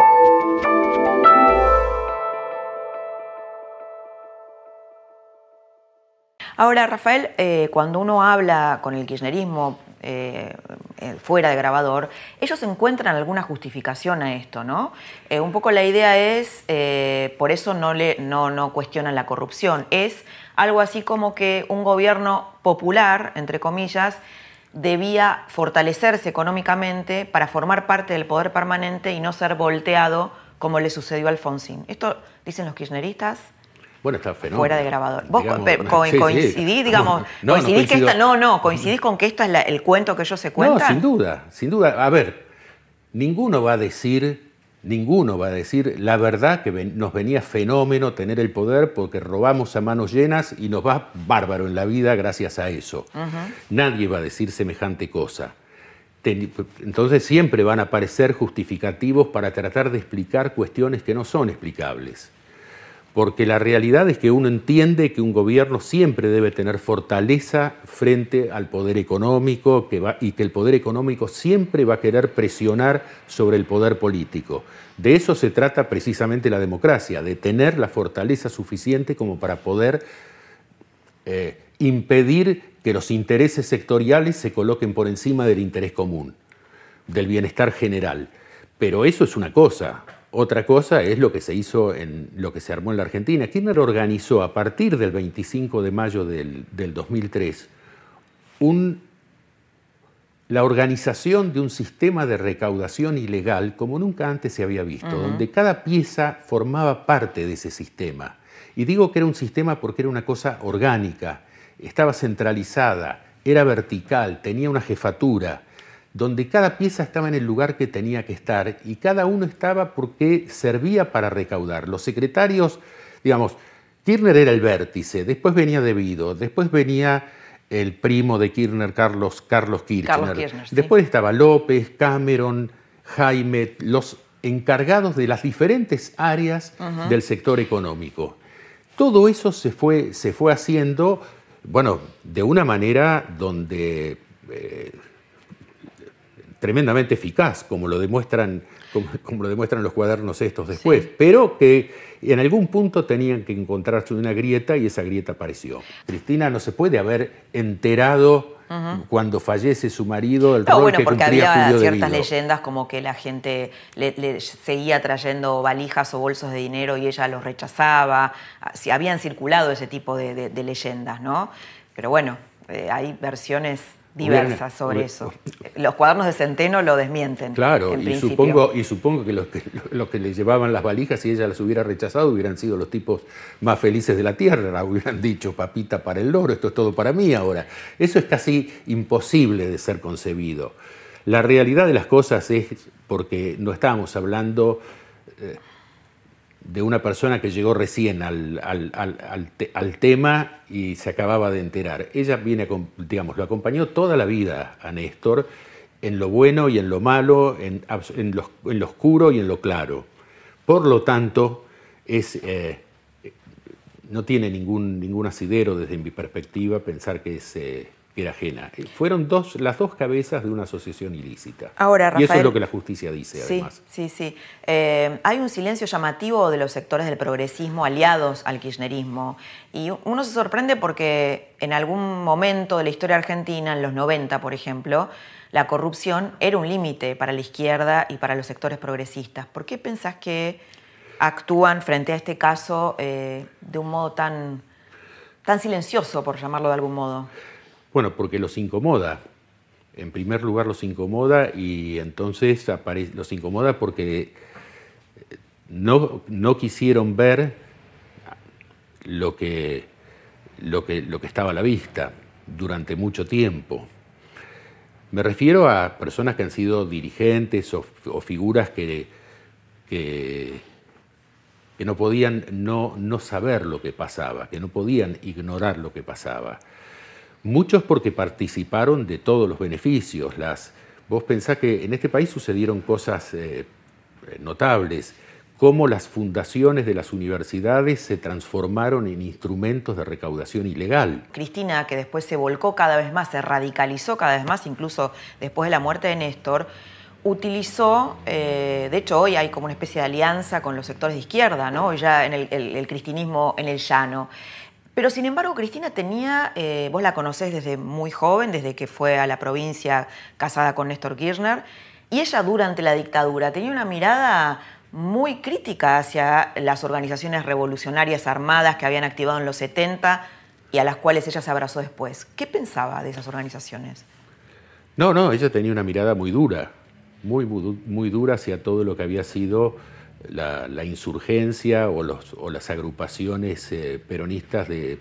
A: Ahora, Rafael, eh, cuando uno habla con el kirchnerismo eh, eh, fuera de grabador, ellos encuentran alguna justificación a esto, ¿no? Eh, un poco la idea es, por eso no, le, no, no cuestionan la corrupción, es algo así como que un gobierno popular, entre comillas, debía fortalecerse económicamente para formar parte del poder permanente y no ser volteado como le sucedió a Alfonsín. ¿Esto dicen los kirchneristas?
C: Bueno, está fenómeno.
A: fuera de grabador. ¿Vos
C: Digamos,
A: co- co-
C: sí, sí.
A: coincidís, digamos,
C: No, no
A: coincidís que
C: coincido.
A: esta, no, no, coincidís con que esto es la- el cuento que ellos se
C: No,
A: cuentan?
C: sin duda, sin duda. A ver, ninguno va a decir, ninguno va a decir la verdad que ven- nos venía fenómeno tener el poder porque robamos a manos llenas y nos va bárbaro en la vida gracias a eso. Nadie va a decir semejante cosa. Entonces siempre van a aparecer justificativos para tratar de explicar cuestiones que no son explicables. Porque la realidad es que uno entiende que un gobierno siempre debe tener fortaleza frente al poder económico que y que el poder económico siempre va a querer presionar sobre el poder político. De eso se trata precisamente la democracia, de tener la fortaleza suficiente como para poder eh, impedir que los intereses sectoriales se coloquen por encima del interés común, del bienestar general. Pero eso es una cosa. Otra cosa es lo que se hizo en lo que se armó en la Argentina. Kirchner organizó a partir del 25 de mayo del, del 2003 un- la organización de un sistema de recaudación ilegal como nunca antes se había visto, donde cada pieza formaba parte de ese sistema. Y digo que era un sistema porque era una cosa orgánica, estaba centralizada, era vertical, tenía una jefatura, donde cada pieza estaba en el lugar que tenía que estar y cada uno estaba porque servía para recaudar. Los secretarios, digamos, Kirchner era el vértice, después venía Devido, después venía el primo de Kirchner, Carlos, Carlos Kirchner.
A: Carlos Kirchner, sí.
C: Después estaba López, Cameron, Jaime, los encargados de las diferentes áreas del sector económico. Todo eso se fue, se fue haciendo, bueno, de una manera donde eh, tremendamente eficaz, como lo demuestran, como, como lo demuestran los cuadernos estos después,
A: Sí.
C: pero que en algún punto tenían que encontrarse una grieta y esa grieta apareció. Cristina no se puede haber enterado cuando fallece su marido el
A: No,
C: rol
A: bueno,
C: que
A: porque
C: cumplía
A: había
C: Julio
A: ciertas leyendas como que la gente le, le seguía trayendo valijas o bolsos de dinero y ella los rechazaba. Ah, sí, habían circulado ese tipo de, de- de leyendas, ¿no? Pero bueno, eh, hay versiones diversas sobre
C: hubiera-
A: eso. Los cuadernos de Centeno lo desmienten.
C: Claro, y
A: principio.
C: supongo, y supongo que los, que los que le llevaban las valijas, si ella las hubiera rechazado, hubieran sido los tipos más felices de la tierra. Hubieran dicho, papita para el loro, esto es todo para mí ahora. Eso es casi imposible de ser concebido. La realidad de las cosas es, porque no estábamos hablando eh, de una persona que llegó recién al, al- al- al te- al tema y se acababa de enterar. Ella viene, digamos, lo acompañó toda la vida a Néstor en lo bueno y en lo malo, en, en lo, en oscuro y en lo claro. Por lo tanto, es, eh, no tiene ningún, ningún asidero desde mi perspectiva pensar que es, eh, era ajena. Fueron dos, las dos cabezas de una asociación ilícita.
A: Ahora,
C: y eso es
A: Rafael-
C: lo que la justicia dice,
A: Sí,
C: además.
A: sí, sí. Eh, hay un silencio llamativo de los sectores del progresismo aliados al kirchnerismo. Y uno se sorprende porque en algún momento de la historia argentina, en los 90, por ejemplo, la corrupción era un límite para la izquierda y para los sectores progresistas. ¿Por qué pensás que actúan frente a este caso eh, de un modo tan, tan silencioso, por llamarlo de algún modo?
C: Bueno, porque los incomoda. En primer lugar los incomoda y entonces los incomoda porque eh, no, no quisieron ver lo que, lo, que, lo que estaba a la vista durante mucho tiempo. Me refiero a personas que han sido dirigentes o, o figuras que, que, que no podían no, no saber lo que pasaba, que no podían ignorar lo que pasaba. Muchos porque participaron de todos los beneficios. Las, vos pensás que en este país sucedieron cosas eh, notables, cómo las fundaciones de las universidades se transformaron en instrumentos de recaudación ilegal.
A: Cristina, que después se volcó cada vez más, se radicalizó cada vez más, incluso después de la muerte de Néstor, utilizó, eh, de hecho hoy hay como una especie de alianza con los sectores de izquierda, ¿no? Ya en el, el- el cristinismo en el llano. Pero sin embargo, Cristina tenía, eh, vos la conocés desde muy joven, desde que fue a la provincia casada con Néstor Kirchner, y ella durante la dictadura tenía una mirada muy crítica hacia las organizaciones revolucionarias armadas que habían activado en los 70 y a las cuales ella se abrazó después. ¿Qué pensaba de esas organizaciones?
C: No, no, ella tenía una mirada muy dura, muy, muy, du- muy dura hacia todo lo que había sido la, la insurgencia o, los, o las agrupaciones eh, peronistas de, eh,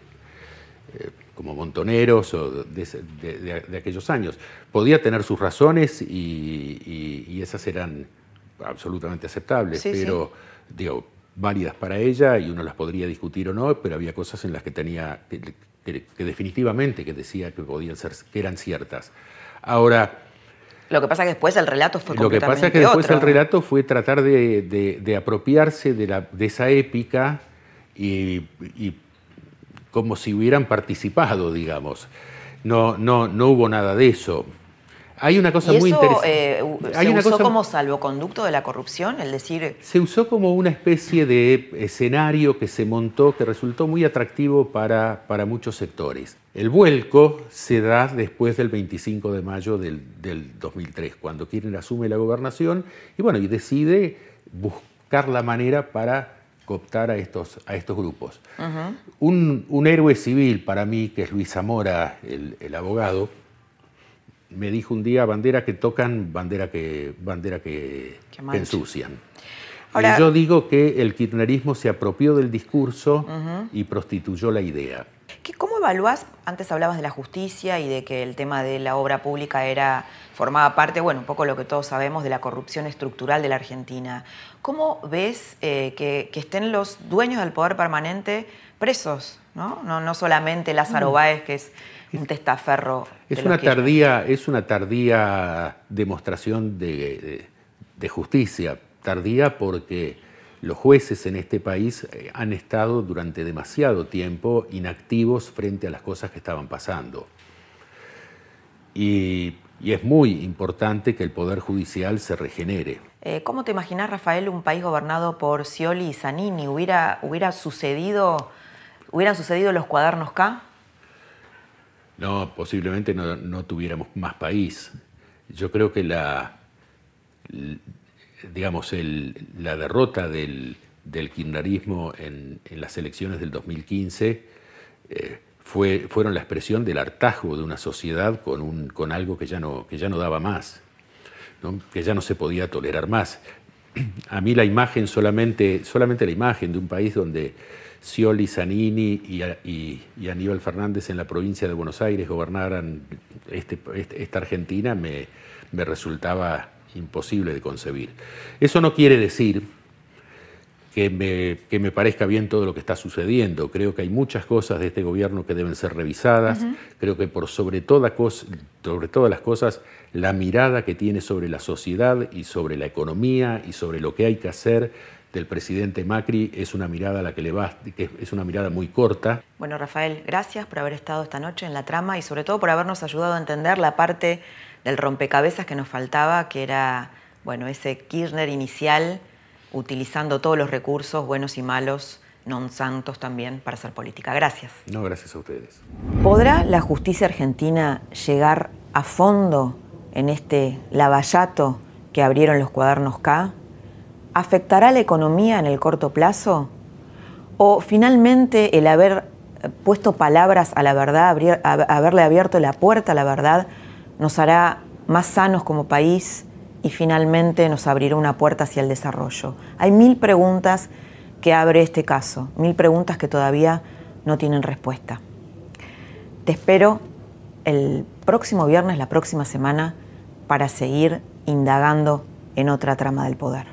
C: como montoneros o de, de- de- aquellos años. Podía tener sus razones y, y- y esas eran absolutamente aceptables,
A: Sí, sí.
C: pero digo, válidas para ella y uno las podría discutir o no, pero había cosas en las que tenía que, que- que definitivamente que decía que podían ser que eran ciertas. Ahora,
A: Lo que pasa es que después el relato fue
C: lo que
A: completamente
C: pasa es que después
A: otro.
C: el relato fue tratar de, de- de apropiarse de, la- de esa épica y, y como si hubieran participado, digamos. No, no, no hubo nada de eso. Hay una cosa
A: ¿Y
C: muy
A: eso
C: interesante.
A: eh,
C: Hay
A: se
C: una
A: usó
C: cosa-
A: como salvoconducto de la corrupción? El decir,
C: se usó como una especie de escenario que se montó que resultó muy atractivo para, para muchos sectores. El vuelco se da después del 25 de mayo del, del 2003, cuando Kirchner asume la gobernación y, bueno, y decide buscar la manera para cooptar a estos, a estos grupos. un, un héroe civil para mí, que es Luis Zamora, el, el abogado, me dijo un día, bandera que tocan, bandera que, bandera que, ensucian.
A: Ahora-
C: y yo digo que el kirchnerismo se apropió del discurso y prostituyó la idea.
A: ¿qué- ¿cómo evaluás? Antes hablabas de la justicia y de que el tema de la obra pública era, formaba parte, bueno, un poco lo que todos sabemos de la corrupción estructural de la Argentina. ¿Cómo ves eh, que, que estén los dueños del poder permanente presos? No, no, no solamente Lázaro Báez, que es un testaferro.
C: Es una, tardía, es una tardía demostración de, de- de justicia, tardía porque los jueces en este país eh, han estado durante demasiado tiempo inactivos frente a las cosas que estaban pasando. Y, es muy importante que el Poder Judicial se regenere.
A: Eh, ¿Cómo te imaginas, Rafael, un país gobernado por Scioli y Zanini? ¿Hubiera, hubiera sucedido, ¿Hubieran sucedido los cuadernos K?
C: No, posiblemente no, tuviéramos más país. Yo creo que la, digamos, la derrota del, kirchnerismo en, las elecciones del 2015 eh, fue, fueron la expresión del hartazgo de una sociedad con, un, con algo que ya no, que ya no daba más, que ya no se podía tolerar más. A mí la imagen, solamente, solamente la imagen de un país donde Scioli, Zanini y, Aníbal Fernández en la provincia de Buenos Aires gobernaran este, este, esta Argentina me, me resultaba imposible de concebir. Eso no quiere decir que me, que me, parezca bien todo lo que está sucediendo. Creo que hay muchas cosas de este gobierno que deben ser revisadas. Creo que por sobre, toda sobre todas las cosas, la mirada que tiene sobre la sociedad y sobre la economía y sobre lo que hay que hacer del presidente Macri es una mirada a la que le va, que es una mirada muy corta.
A: Bueno, Rafael, gracias por haber estado esta noche en la trama y sobre todo por habernos ayudado a entender la parte del rompecabezas que nos faltaba, que era, bueno, ese Kirchner inicial utilizando todos los recursos, buenos y malos, non santos también, para hacer política. Gracias.
C: No, gracias a ustedes.
A: ¿Podrá la justicia argentina llegar a fondo en este lavallato que abrieron los cuadernos K? ¿Afectará la economía en el corto plazo? ¿O finalmente el haber puesto palabras a la verdad, haberle abierto la puerta a la verdad, nos hará más sanos como país y finalmente nos abrirá una puerta hacia el desarrollo? Hay mil preguntas que abre este caso, mil preguntas que todavía no tienen respuesta. Te espero el próximo viernes, la próxima semana, para seguir indagando en otra trama del poder.